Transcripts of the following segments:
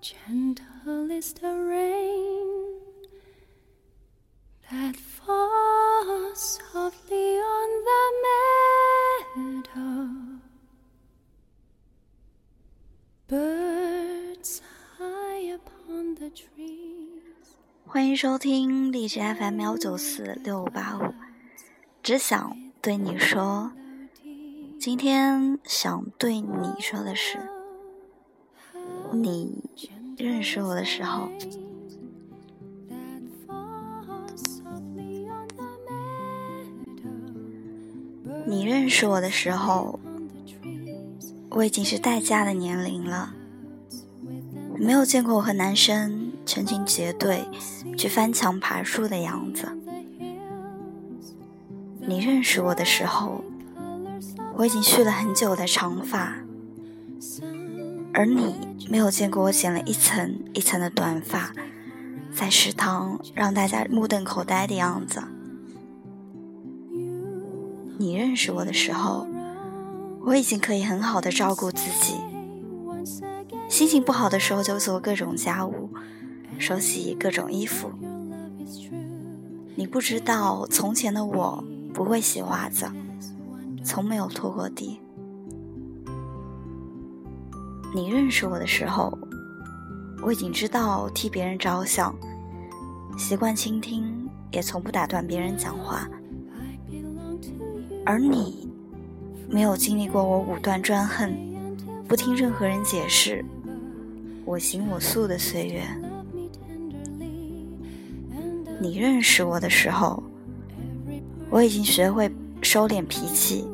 Gentle is the rain that falls softly on the meadow. Birds high upon the trees. 欢迎收听荔枝 FM 幺九四六五八五，只想对你说，今天想对你说的是，你认识我的时候，你认识我的时候，我已经是待嫁的年龄了。没有见过我和男生成群结队去翻墙爬树的样子。你认识我的时候，我已经蓄了很久的长发，而你没有见过我剪了一层一层的短发，在食堂让大家目瞪口呆的样子。你认识我的时候，我已经可以很好的照顾自己，心情不好的时候就做各种家务，手洗各种衣服。你不知道，从前的我不会洗袜子，从没有拖过地。你认识我的时候，我已经知道替别人着想，习惯倾听，也从不打断别人讲话。而你，没有经历过我武断专横，不听任何人解释，我行我素的岁月。你认识我的时候，我已经学会收敛脾气，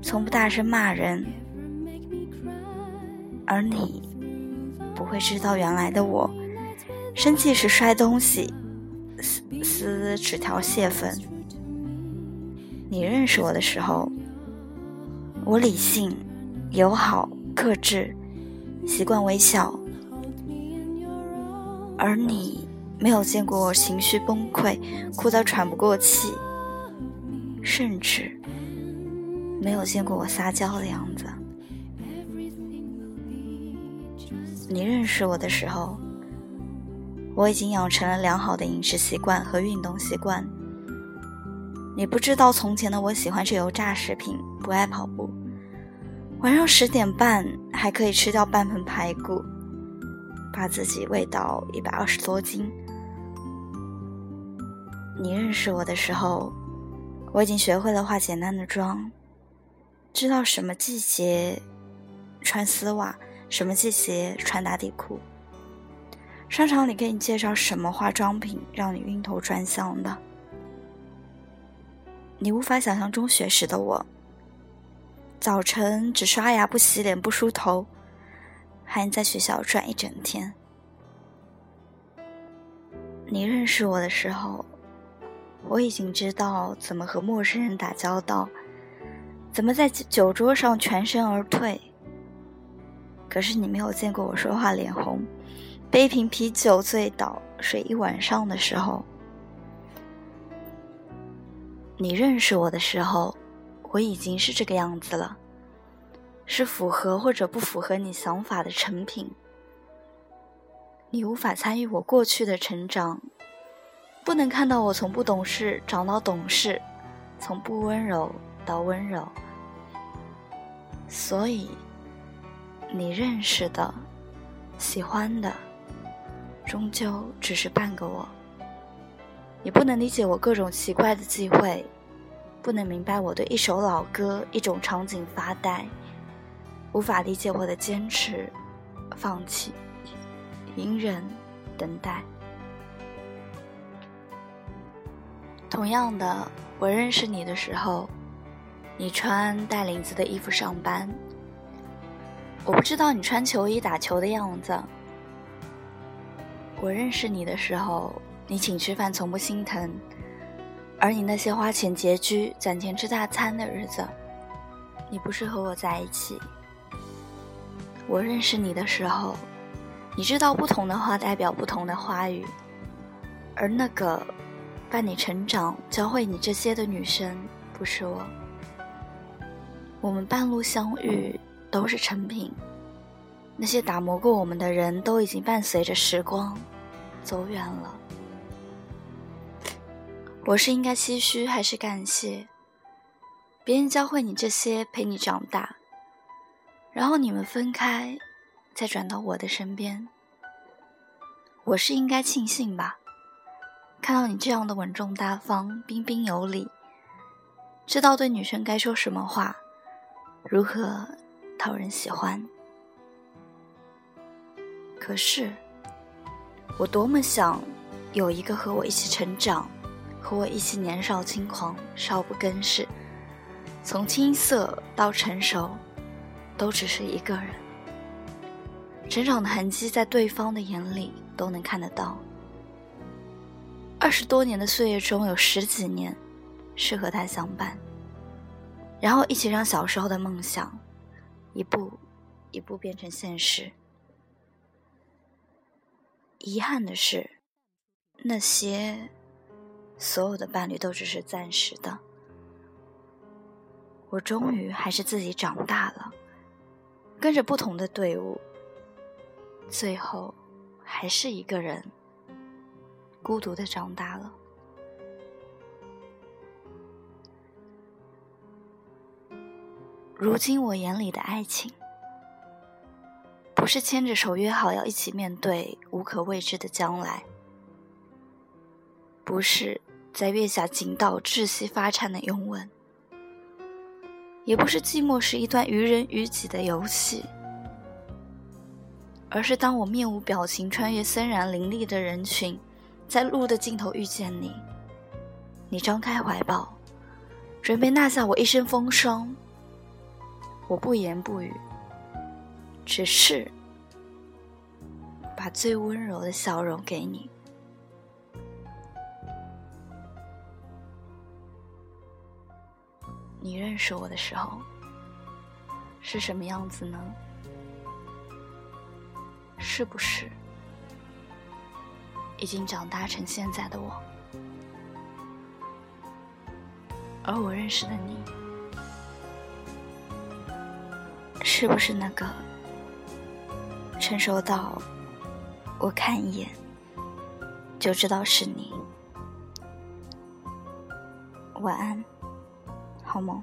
从不大声骂人。而你不会知道，原来的我，生气时摔东西，撕撕纸条泄愤。你认识我的时候，我理性、友好、克制，习惯微笑，而你没有见过我情绪崩溃、哭到喘不过气，甚至没有见过我撒娇的样子。你认识我的时候，我已经养成了良好的饮食习惯和运动习惯。你不知道，从前的我喜欢吃油炸食品，不爱跑步。晚上十点半还可以吃掉半盆排骨，把自己喂到一百二十多斤。你认识我的时候，我已经学会了化简单的妆，知道什么季节穿丝袜，什么季节穿打底裤。商场里给你介绍什么化妆品让你晕头转向的，你无法想象中学时的我，早晨只刷牙不洗脸不梳头，还能在学校转一整天。你认识我的时候，我已经知道怎么和陌生人打交道，怎么在酒桌上全身而退。可是你没有见过我说话脸红，杯瓶啤酒醉倒睡一晚上的时候。你认识我的时候，我已经是这个样子了，是符合或者不符合你想法的成品。你无法参与我过去的成长，不能看到我从不懂事长到懂事，从不温柔到温柔。所以，你认识的、喜欢的，终究只是半个我。你不能理解我各种奇怪的忌讳，不能明白我对一首老歌、一种场景发呆，无法理解我的坚持、放弃、隐忍、等待。同样的，我认识你的时候，你穿带领子的衣服上班。我不知道你穿球衣打球的样子。我认识你的时候，你请吃饭从不心疼，而你那些花钱拮据、攒钱吃大餐的日子，你不是和我在一起。我认识你的时候，你知道不同的话代表不同的花语，而那个伴你成长、教会你这些的女生，不是我。我们半路相遇，都是成品。那些打磨过我们的人都已经伴随着时光走远了。我是应该唏嘘还是感谢？别人教会你这些，陪你长大，然后你们分开，再转到我的身边。我是应该庆幸吧？看到你这样的稳重大方、彬彬有礼，知道对女生该说什么话，如何讨人喜欢。可是，我多么想有一个和我一起成长。和我一起年少轻狂，少不更事，从青涩到成熟，都只是一个人。成长的痕迹在对方的眼里都能看得到。二十多年的岁月中有十几年是和他相伴，然后一起让小时候的梦想一步一步变成现实。遗憾的是，那些。所有的伴侣都只是暂时的。我终于还是自己长大了，跟着不同的队伍，最后还是一个人孤独的长大了。如今我眼里的爱情，不是牵着手约好要一起面对无可未知的将来，不是。在月下紧到窒息发颤的拥吻，也不是寂寞时一段于人于己的游戏，而是当我面无表情穿越森然林立的人群，在路的尽头遇见你，你张开怀抱，准备纳下我一身风霜，我不言不语，只是把最温柔的笑容给你。你认识我的时候是什么样子呢？是不是已经长大成现在的我？而我认识的你，是不是那个成熟到我看一眼就知道是你？晚安。好梦。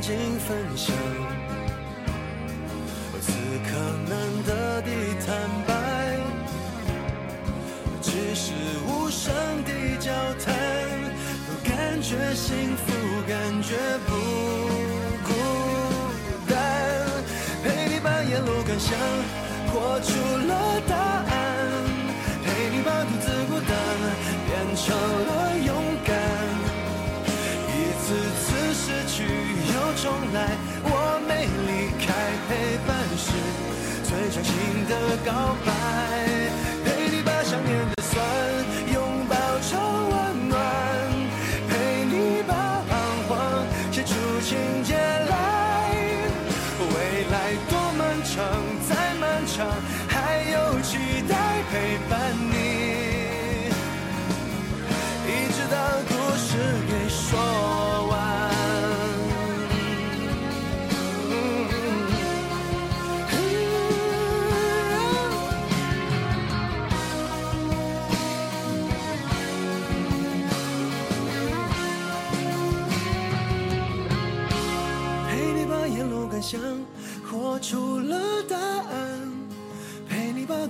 们静静分享，此刻难得的坦白，只是无声的交谈，都感觉幸福，感觉的告白。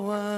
power.